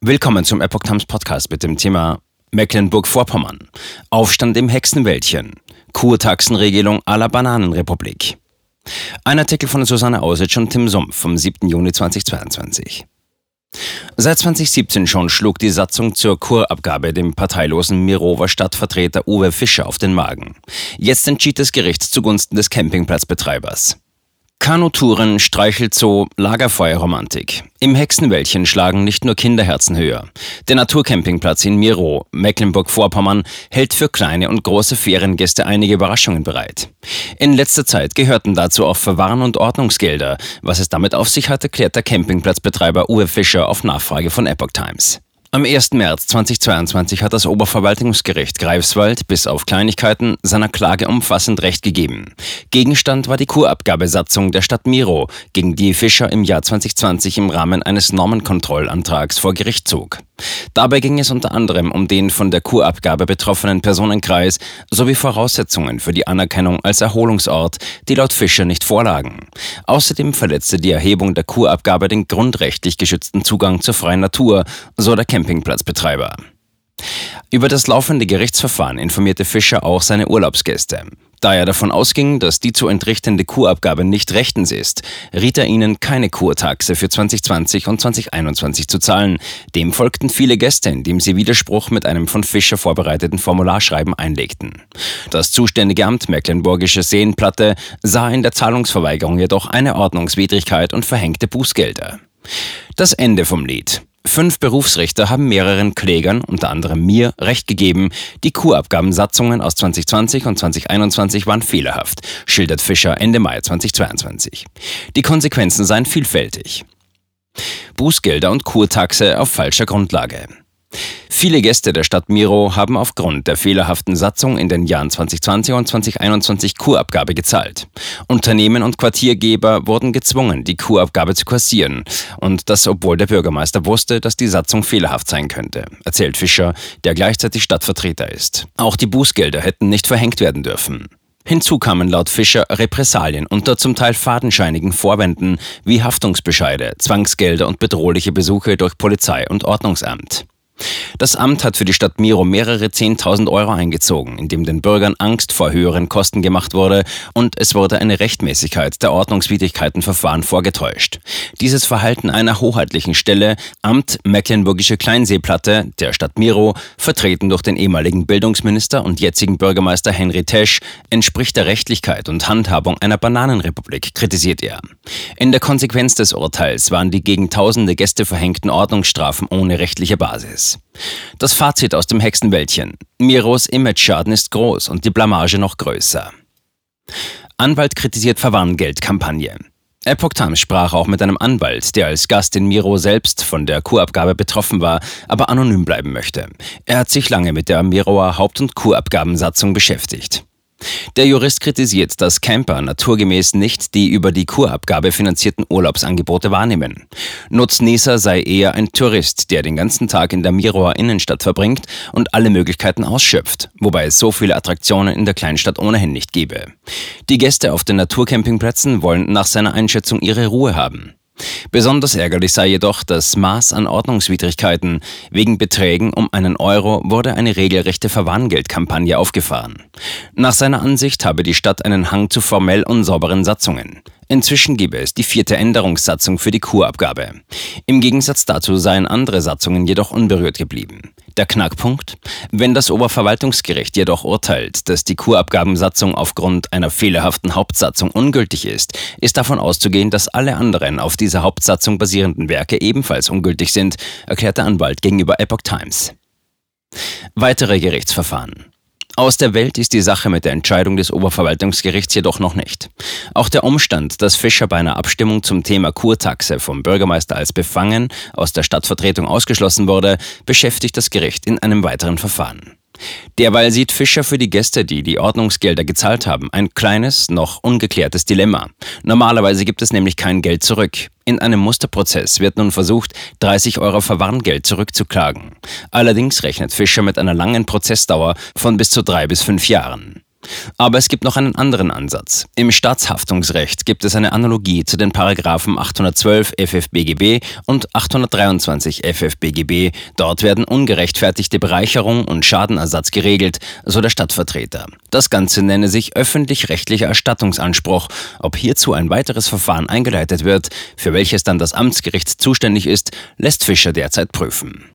Willkommen zum Epoch Times Podcast mit dem Thema Mecklenburg-Vorpommern. Aufstand im Hexenwäldchen. Kurtaxenregelung à la Bananenrepublik. Ein Artikel von Susanne Ausitsch und Tim Sumpf vom 7. Juni 2022. Seit 2017 schon schlug die Satzung zur Kurabgabe dem parteilosen Mirover Stadtvertreter Uwe Fischer auf den Magen. Jetzt entschied das Gericht zugunsten des Campingplatzbetreibers. Kanutouren, Streichelzoo, Lagerfeuerromantik. Im Hexenwäldchen schlagen nicht nur Kinderherzen höher. Der Naturcampingplatz in Miro, Mecklenburg-Vorpommern, hält für kleine und große Feriengäste einige Überraschungen bereit. In letzter Zeit gehörten dazu auch Verwarn- und Ordnungsgelder. Was es damit auf sich hat, erklärt der Campingplatzbetreiber Uwe Fischer auf Nachfrage von Epoch Times. Am 1. März 2022 hat das Oberverwaltungsgericht Greifswald bis auf Kleinigkeiten seiner Klage umfassend Recht gegeben. Gegenstand war die Kurabgabesatzung der Stadt Miro, gegen die Fischer im Jahr 2020 im Rahmen eines Normenkontrollantrags vor Gericht zog. Dabei ging es unter anderem um den von der Kurabgabe betroffenen Personenkreis sowie Voraussetzungen für die Anerkennung als Erholungsort, die laut Fischer nicht vorlagen. Außerdem verletzte die Erhebung der Kurabgabe den grundrechtlich geschützten Zugang zur freien Natur, so der Campingplatzbetreiber. Über das laufende Gerichtsverfahren informierte Fischer auch seine Urlaubsgäste. Da er davon ausging, dass die zu entrichtende Kurabgabe nicht rechtens ist, riet er ihnen, keine Kurtaxe für 2020 und 2021 zu zahlen. Dem folgten viele Gäste, indem sie Widerspruch mit einem von Fischer vorbereiteten Formularschreiben einlegten. Das zuständige Amt Mecklenburgische Seenplatte sah in der Zahlungsverweigerung jedoch eine Ordnungswidrigkeit und verhängte Bußgelder. Das Ende vom Lied. Fünf Berufsrichter haben mehreren Klägern, unter anderem mir, Recht gegeben, die Kurabgabensatzungen aus 2020 und 2021 waren fehlerhaft, schildert Fischer Ende Mai 2022. Die Konsequenzen seien vielfältig. Bußgelder und Kurtaxe auf falscher Grundlage. Viele Gäste der Stadt Miro haben aufgrund der fehlerhaften Satzung in den Jahren 2020 und 2021 Kurabgabe gezahlt. Unternehmen und Quartiergeber wurden gezwungen, die Kurabgabe zu kassieren. Und das, obwohl der Bürgermeister wusste, dass die Satzung fehlerhaft sein könnte, erzählt Fischer, der gleichzeitig Stadtvertreter ist. Auch die Bußgelder hätten nicht verhängt werden dürfen. Hinzu kamen laut Fischer Repressalien unter zum Teil fadenscheinigen Vorwänden wie Haftungsbescheide, Zwangsgelder und bedrohliche Besuche durch Polizei und Ordnungsamt. Das Amt hat für die Stadt Miro mehrere Zehntausend Euro eingezogen, indem den Bürgern Angst vor höheren Kosten gemacht wurde und es wurde eine Rechtmäßigkeit der Ordnungswidrigkeitenverfahren vorgetäuscht. Dieses Verhalten einer hoheitlichen Stelle, Amt Mecklenburgische Kleinseeplatte der Stadt Miro, vertreten durch den ehemaligen Bildungsminister und jetzigen Bürgermeister Henry Tesch, entspricht der Rechtlichkeit und Handhabung einer Bananenrepublik, kritisiert er. In der Konsequenz des Urteils waren die gegen tausende Gäste verhängten Ordnungsstrafen ohne rechtliche Basis. Das Fazit aus dem Hexenwäldchen. Miros Image-Schaden ist groß und die Blamage noch größer. Anwalt kritisiert Verwarngeldkampagne. Epoch Times sprach auch mit einem Anwalt, der als Gast in Miro selbst von der Kurabgabe betroffen war, aber anonym bleiben möchte. Er hat sich lange mit der Miroer Haupt- und Kurabgabensatzung beschäftigt. Der Jurist kritisiert, dass Camper naturgemäß nicht die über die Kurabgabe finanzierten Urlaubsangebote wahrnehmen. Nutznießer sei eher ein Tourist, der den ganzen Tag in der Miroer Innenstadt verbringt und alle Möglichkeiten ausschöpft, wobei es so viele Attraktionen in der Kleinstadt ohnehin nicht gebe. Die Gäste auf den Naturcampingplätzen wollen nach seiner Einschätzung ihre Ruhe haben. Besonders ärgerlich sei jedoch das Maß an Ordnungswidrigkeiten. Wegen Beträgen um einen Euro wurde eine regelrechte Verwarngeldkampagne aufgefahren. Nach seiner Ansicht habe die Stadt einen Hang zu formell unsauberen Satzungen. Inzwischen gebe es die vierte Änderungssatzung für die Kurabgabe. Im Gegensatz dazu seien andere Satzungen jedoch unberührt geblieben. Der Knackpunkt? Wenn das Oberverwaltungsgericht jedoch urteilt, dass die Kurabgabensatzung aufgrund einer fehlerhaften Hauptsatzung ungültig ist, ist davon auszugehen, dass alle anderen auf dieser Hauptsatzung basierenden Werke ebenfalls ungültig sind, erklärt der Anwalt gegenüber Epoch Times. Weitere Gerichtsverfahren. Aus der Welt ist die Sache mit der Entscheidung des Oberverwaltungsgerichts jedoch noch nicht. Auch der Umstand, dass Fischer bei einer Abstimmung zum Thema Kurtaxe vom Bürgermeister als befangen aus der Stadtvertretung ausgeschlossen wurde, beschäftigt das Gericht in einem weiteren Verfahren. Derweil sieht Fischer für die Gäste, die die Ordnungsgelder gezahlt haben, ein kleines, noch ungeklärtes Dilemma. Normalerweise gibt es nämlich kein Geld zurück. In einem Musterprozess wird nun versucht, 30 Euro Verwarngeld zurückzuklagen. Allerdings rechnet Fischer mit einer langen Prozessdauer von bis zu drei bis fünf Jahren. Aber es gibt noch einen anderen Ansatz. Im Staatshaftungsrecht gibt es eine Analogie zu den Paragraphen 812 FFBGB und 823 FFBGB. Dort werden ungerechtfertigte Bereicherung und Schadenersatz geregelt, so der Stadtvertreter. Das Ganze nenne sich öffentlich-rechtlicher Erstattungsanspruch. Ob hierzu ein weiteres Verfahren eingeleitet wird, für welches dann das Amtsgericht zuständig ist, lässt Fischer derzeit prüfen.